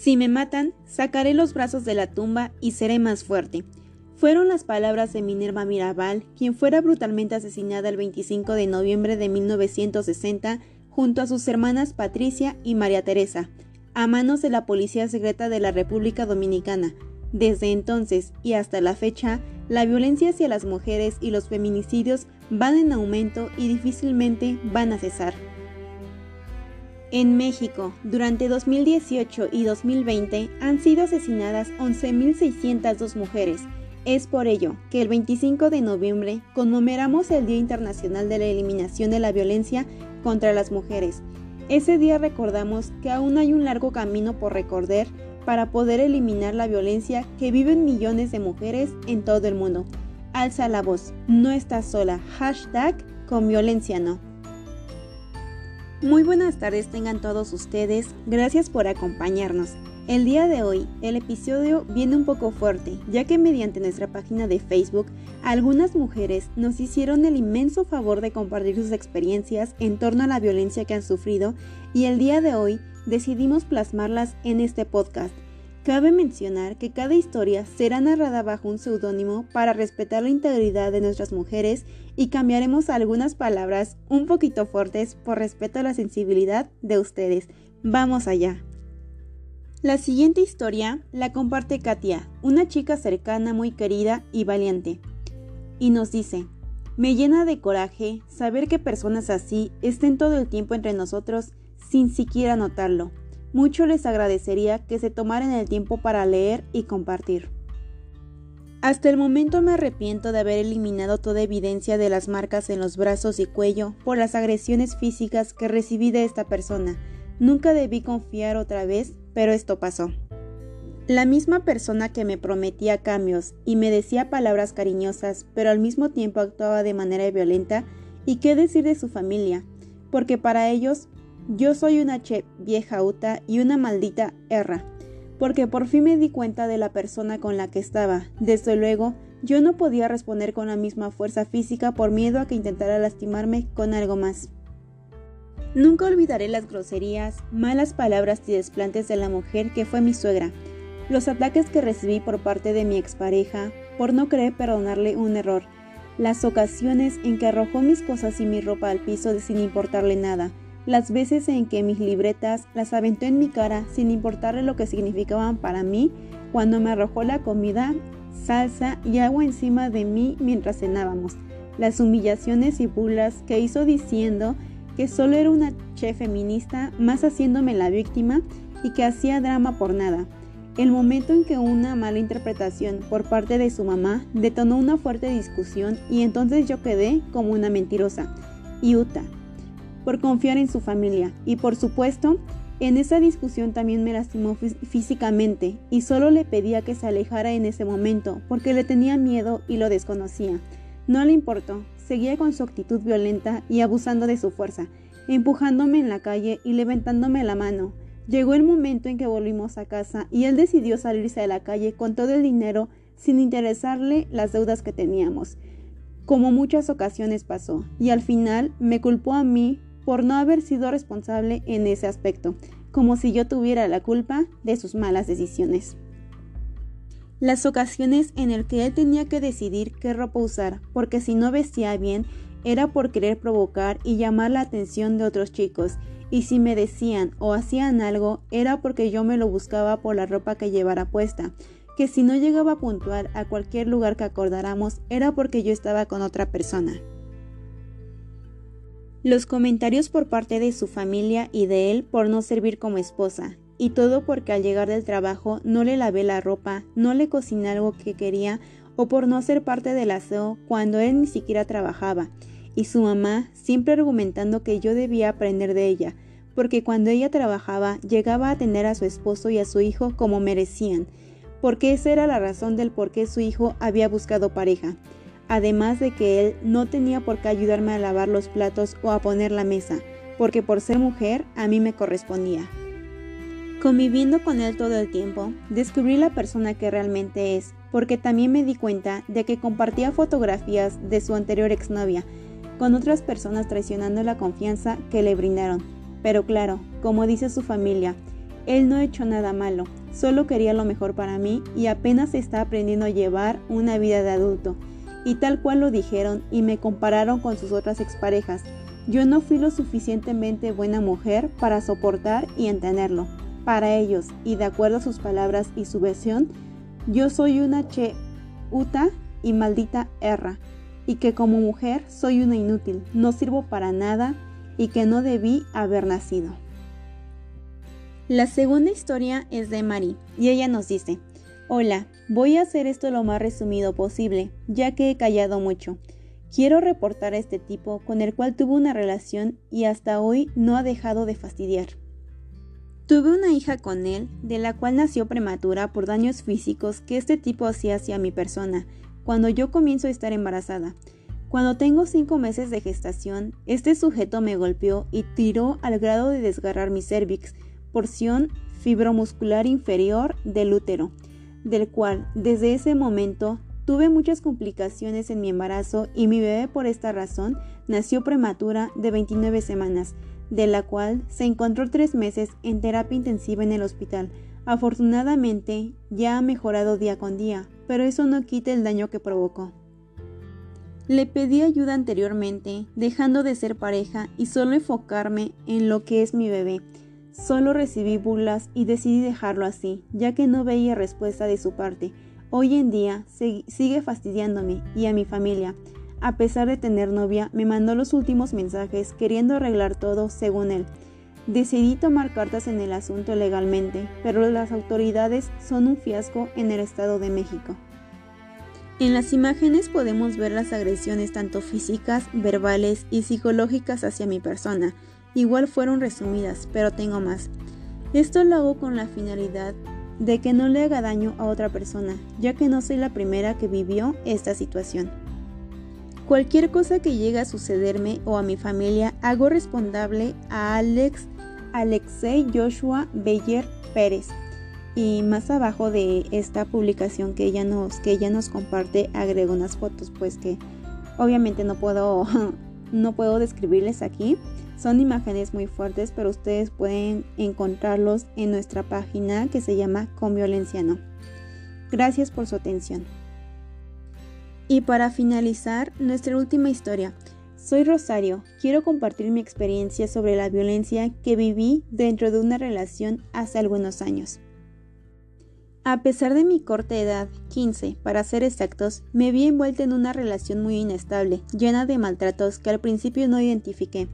Si me matan, sacaré los brazos de la tumba y seré más fuerte. Fueron las palabras de Minerva Mirabal, quien fuera brutalmente asesinada el 25 de noviembre de 1960 junto a sus hermanas Patricia y María Teresa, a manos de la Policía Secreta de la República Dominicana. Desde entonces y hasta la fecha, la violencia hacia las mujeres y los feminicidios van en aumento y difícilmente van a cesar. En México, durante 2018 y 2020 han sido asesinadas 11.602 mujeres. Es por ello que el 25 de noviembre conmemoramos el Día Internacional de la Eliminación de la Violencia contra las Mujeres. Ese día recordamos que aún hay un largo camino por recorrer para poder eliminar la violencia que viven millones de mujeres en todo el mundo. Alza la voz, no estás sola. Hashtag con violencia no. Muy buenas tardes tengan todos ustedes, gracias por acompañarnos. El día de hoy, el episodio viene un poco fuerte, ya que mediante nuestra página de Facebook, algunas mujeres nos hicieron el inmenso favor de compartir sus experiencias en torno a la violencia que han sufrido y el día de hoy decidimos plasmarlas en este podcast Cabe mencionar que cada historia será narrada bajo un seudónimo para respetar la integridad de nuestras mujeres y cambiaremos algunas palabras un poquito fuertes por respeto a la sensibilidad de ustedes. Vamos allá. La siguiente historia la comparte Katia, una chica cercana, muy querida y valiente. Y nos dice, me llena de coraje saber que personas así estén todo el tiempo entre nosotros sin siquiera notarlo. Mucho les agradecería que se tomaran el tiempo para leer y compartir. Hasta el momento me arrepiento de haber eliminado toda evidencia de las marcas en los brazos y cuello por las agresiones físicas que recibí de esta persona. Nunca debí confiar otra vez, pero esto pasó. La misma persona que me prometía cambios y me decía palabras cariñosas, pero al mismo tiempo actuaba de manera violenta, y qué decir de su familia, porque para ellos yo soy una che vieja uta y una maldita erra, porque por fin me di cuenta de la persona con la que estaba. Desde luego, yo no podía responder con la misma fuerza física por miedo a que intentara lastimarme con algo más. Nunca olvidaré las groserías, malas palabras y desplantes de la mujer que fue mi suegra, los ataques que recibí por parte de mi expareja por no querer perdonarle un error, las ocasiones en que arrojó mis cosas y mi ropa al piso sin importarle nada, las veces en que mis libretas las aventó en mi cara sin importarle lo que significaban para mí cuando me arrojó la comida, salsa y agua encima de mí mientras cenábamos, las humillaciones y burlas que hizo diciendo que solo era una chef feminista más haciéndome la víctima y que hacía drama por nada. El momento en que una mala interpretación por parte de su mamá detonó una fuerte discusión y entonces yo quedé como una mentirosa. Y Uta, por confiar en su familia y por supuesto, en esa discusión también me lastimó físicamente y solo le pedía que se alejara en ese momento porque le tenía miedo y lo desconocía. No le importó, seguía con su actitud violenta y abusando de su fuerza, empujándome en la calle y levantándome la mano. Llegó el momento en que volvimos a casa y él decidió salirse de la calle con todo el dinero sin interesarle las deudas que teníamos, como muchas ocasiones pasó, y al final me culpó a mí por no haber sido responsable en ese aspecto, como si yo tuviera la culpa de sus malas decisiones. Las ocasiones en el que él tenía que decidir qué ropa usar, porque si no vestía bien, era por querer provocar y llamar la atención de otros chicos, y si me decían o hacían algo, era porque yo me lo buscaba por la ropa que llevara puesta, que si no llegaba a puntuar a cualquier lugar que acordáramos, era porque yo estaba con otra persona. Los comentarios por parte de su familia y de él por no servir como esposa, y todo porque al llegar del trabajo no le lavé la ropa, no le cociné algo que quería o por no ser parte del aseo cuando él ni siquiera trabajaba, y su mamá siempre argumentando que yo debía aprender de ella, porque cuando ella trabajaba llegaba a tener a su esposo y a su hijo como merecían, porque esa era la razón del por qué su hijo había buscado pareja además de que él no tenía por qué ayudarme a lavar los platos o a poner la mesa, porque por ser mujer a mí me correspondía. Conviviendo con él todo el tiempo, descubrí la persona que realmente es, porque también me di cuenta de que compartía fotografías de su anterior exnovia con otras personas traicionando la confianza que le brindaron. Pero claro, como dice su familia, Él no ha hecho nada malo, solo quería lo mejor para mí y apenas está aprendiendo a llevar una vida de adulto. Y tal cual lo dijeron y me compararon con sus otras exparejas. Yo no fui lo suficientemente buena mujer para soportar y entenderlo. Para ellos, y de acuerdo a sus palabras y su versión, yo soy una che uta y maldita erra, y que como mujer soy una inútil, no sirvo para nada y que no debí haber nacido. La segunda historia es de Mari y ella nos dice, Hola, voy a hacer esto lo más resumido posible, ya que he callado mucho. Quiero reportar a este tipo con el cual tuve una relación y hasta hoy no ha dejado de fastidiar. Tuve una hija con él, de la cual nació prematura por daños físicos que este tipo hacía hacia mi persona, cuando yo comienzo a estar embarazada. Cuando tengo cinco meses de gestación, este sujeto me golpeó y tiró al grado de desgarrar mi cervix, porción fibromuscular inferior del útero, del cual desde ese momento tuve muchas complicaciones en mi embarazo y mi bebé por esta razón nació prematura de 29 semanas, de la cual se encontró tres meses en terapia intensiva en el hospital. Afortunadamente ya ha mejorado día con día, pero eso no quita el daño que provocó. Le pedí ayuda anteriormente, dejando de ser pareja y solo enfocarme en lo que es mi bebé. Solo recibí burlas y decidí dejarlo así, ya que no veía respuesta de su parte. Hoy en día sigue fastidiándome y a mi familia. A pesar de tener novia, me mandó los últimos mensajes queriendo arreglar todo según él. Decidí tomar cartas en el asunto legalmente, pero las autoridades son un fiasco en el Estado de México. En las imágenes podemos ver las agresiones tanto físicas, verbales y psicológicas hacia mi persona, Igual fueron resumidas, pero tengo más. Esto lo hago con la finalidad de que no le haga daño a otra persona, ya que no soy la primera que vivió esta situación. Cualquier cosa que llegue a sucederme o a mi familia, hago responsable a Alex Alexei Joshua Beyer Pérez. Y más abajo de esta publicación que ella nos, que ella nos comparte, agrego unas fotos, pues que obviamente no puedo, no puedo describirles aquí. Son imágenes muy fuertes, pero ustedes pueden encontrarlos en nuestra página que se llama Con Violencia No. Gracias por su atención. Y para finalizar, nuestra última historia. Soy Rosario, quiero compartir mi experiencia sobre la violencia que viví dentro de una relación hace algunos años. A pesar de mi corta edad, 15 para ser exactos, me vi envuelta en una relación muy inestable, llena de maltratos que al principio no identifiqué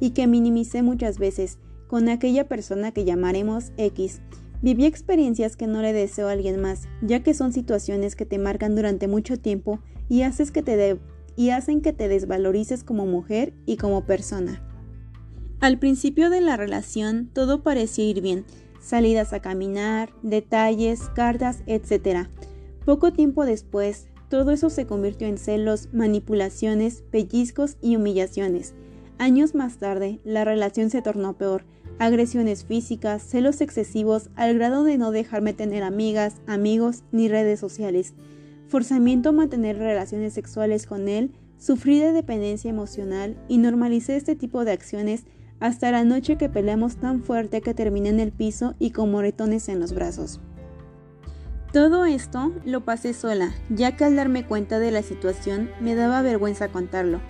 y que minimicé muchas veces con aquella persona que llamaremos X. Viví experiencias que no le deseo a alguien más, ya que son situaciones que te marcan durante mucho tiempo y, haces que te y hacen que te desvalorices como mujer y como persona. Al principio de la relación todo parecía ir bien, salidas a caminar, detalles, cartas, etc. Poco tiempo después, todo eso se convirtió en celos, manipulaciones, pellizcos y humillaciones. Años más tarde, la relación se tornó peor, agresiones físicas, celos excesivos al grado de no dejarme tener amigas, amigos ni redes sociales, forzamiento a mantener relaciones sexuales con él, sufrí de dependencia emocional y normalicé este tipo de acciones hasta la noche que peleamos tan fuerte que terminé en el piso y con moretones en los brazos. Todo esto lo pasé sola, ya que al darme cuenta de la situación me daba vergüenza contarlo.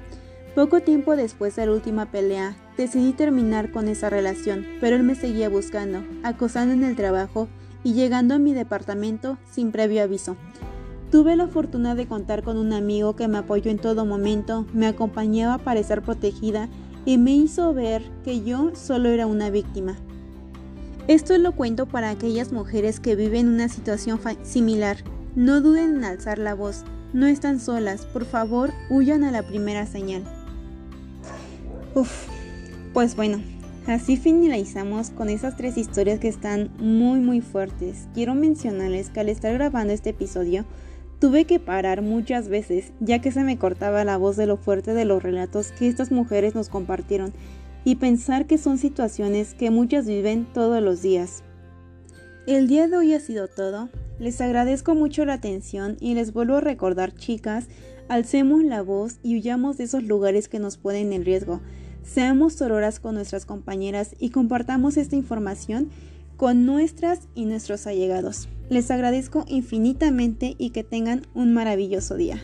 Poco tiempo después de la última pelea, decidí terminar con esa relación, pero él me seguía buscando, acosando en el trabajo y llegando a mi departamento sin previo aviso. Tuve la fortuna de contar con un amigo que me apoyó en todo momento, me acompañaba para estar protegida y me hizo ver que yo solo era una víctima. Esto lo cuento para aquellas mujeres que viven una situación similar. No duden en alzar la voz, no están solas, por favor, huyan a la primera señal. Uf, pues bueno, así finalizamos con esas tres historias que están muy muy fuertes. Quiero mencionarles que al estar grabando este episodio tuve que parar muchas veces ya que se me cortaba la voz de lo fuerte de los relatos que estas mujeres nos compartieron y pensar que son situaciones que muchas viven todos los días. El día de hoy ha sido todo. Les agradezco mucho la atención y les vuelvo a recordar chicas, alcemos la voz y huyamos de esos lugares que nos ponen en riesgo. Seamos sororas con nuestras compañeras y compartamos esta información con nuestras y nuestros allegados. Les agradezco infinitamente y que tengan un maravilloso día.